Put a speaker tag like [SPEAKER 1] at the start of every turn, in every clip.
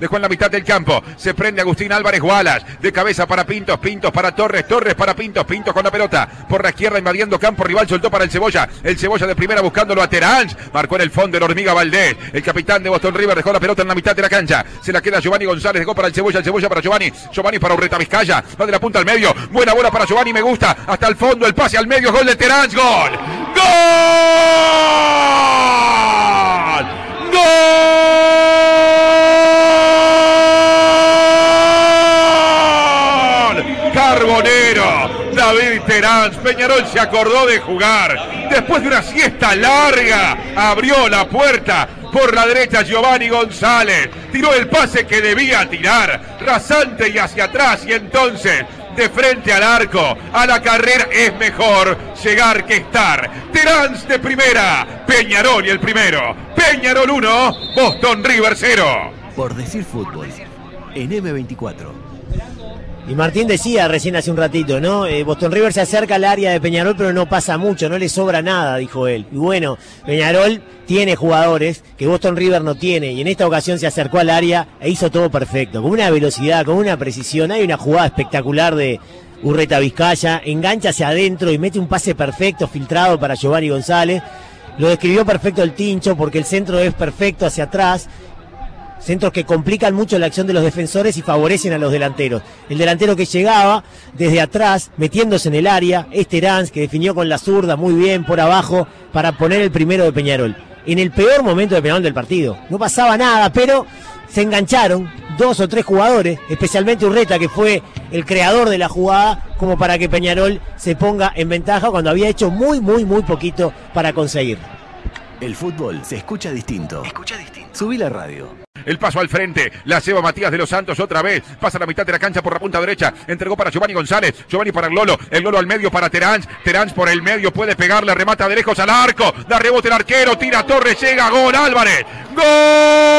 [SPEAKER 1] Dejó en la mitad del campo. Se prende Agustín Álvarez Gualas. De cabeza para Pintos. Pintos para Torres. Torres para Pintos. Pintos con la pelota. Por la izquierda invadiendo campo. Rival soltó para el Cebolla. El Cebolla de primera buscándolo a Terán. Marcó en el fondo el hormiga Valdés. El capitán de Boston River dejó la pelota en la mitad de la cancha. Se la queda Giovanni González. Dejó para el Cebolla. El Cebolla para Giovanni. Giovanni para Urreta Vizcaya. Va de la punta al medio. Buena bola para Giovanni. Me gusta. Hasta el fondo. El pase al medio. Gol de Terán. Gol. ¡Gol! ¡Gol! Carbonero, David Terán, Peñarol se acordó de jugar. Después de una siesta larga, abrió la puerta por la derecha Giovanni González. Tiró el pase que debía tirar, rasante y hacia atrás. Y entonces, de frente al arco, a la carrera es mejor llegar que estar. Terán de primera, Peñarol y el primero. Peñarol 1, Boston River 0.
[SPEAKER 2] Por decir fútbol, en M24.
[SPEAKER 3] Y Martín decía recién hace un ratito, ¿no? Eh, Boston River se acerca al área de Peñarol, pero no pasa mucho, no le sobra nada, dijo él. Y bueno, Peñarol tiene jugadores que Boston River no tiene, y en esta ocasión se acercó al área e hizo todo perfecto, con una velocidad, con una precisión. Hay una jugada espectacular de Urreta Vizcaya, engancha hacia adentro y mete un pase perfecto, filtrado para Giovanni González. Lo describió perfecto el Tincho porque el centro es perfecto hacia atrás Centros que complican mucho la acción de los defensores y favorecen a los delanteros. El delantero que llegaba desde atrás, metiéndose en el área, es Terán, que definió con la zurda muy bien por abajo para poner el primero de Peñarol. En el peor momento de Peñarol del partido. No pasaba nada, pero se engancharon dos o tres jugadores, especialmente Urreta, que fue el creador de la jugada, como para que Peñarol se ponga en ventaja cuando había hecho muy, muy, muy poquito para conseguir.
[SPEAKER 2] El fútbol se escucha distinto. Escucha distinto. Subí la radio.
[SPEAKER 1] El paso al frente. La ceba Matías de los Santos otra vez. Pasa a la mitad de la cancha por la punta derecha. Entregó para Giovanni González. Giovanni para el Lolo. El Lolo al medio para Terán. Terán por el medio puede pegarle. Remata de lejos al arco. Da rebote el arquero. Tira Torres. Llega. Gol Álvarez. Gol.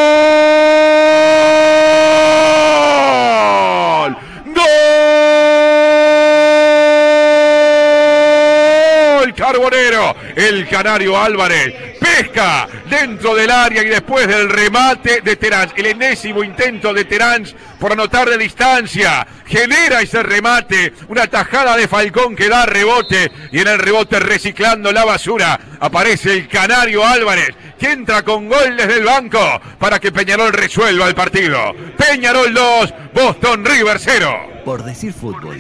[SPEAKER 1] Carbonero. El Canario Álvarez pesca dentro del área y después del remate de Terán. El enésimo intento de Terán por anotar de distancia. Genera ese remate, una tajada de Falcón que da rebote y en el rebote reciclando la basura aparece el Canario Álvarez que entra con gol desde el banco para que Peñarol resuelva el partido. Peñarol 2, Boston River 0.
[SPEAKER 2] Por decir fútbol,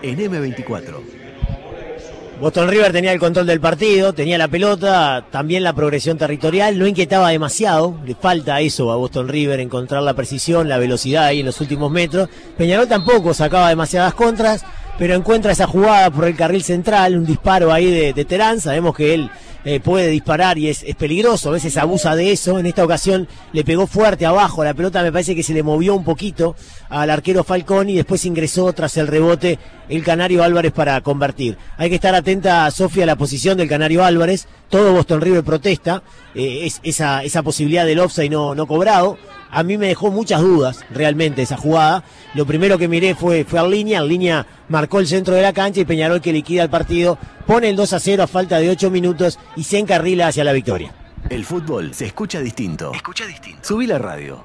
[SPEAKER 2] en M24.
[SPEAKER 3] Boston River tenía el control del partido, tenía la pelota, también la progresión territorial, no inquietaba demasiado, le falta eso a Boston River, encontrar la precisión, la velocidad ahí en los últimos metros. Peñarol tampoco sacaba demasiadas contras, pero encuentra esa jugada por el carril central, un disparo ahí de, de Terán, sabemos que él eh, puede disparar y es, es, peligroso, a veces abusa de eso. En esta ocasión le pegó fuerte abajo, la pelota me parece que se le movió un poquito al arquero Falcón y después ingresó tras el rebote el Canario Álvarez para convertir. Hay que estar atenta, Sofía, a la posición del Canario Álvarez. Todo Boston River protesta eh, es, esa, esa posibilidad del offside no, no cobrado a mí me dejó muchas dudas realmente esa jugada. Lo primero que miré fue, fue a línea, línea marcó el centro de la cancha y Peñarol que liquida el partido, pone el 2 a 0 a falta de 8 minutos y se encarrila hacia la victoria.
[SPEAKER 2] El fútbol se escucha distinto. Escucha distinto. Subí la radio.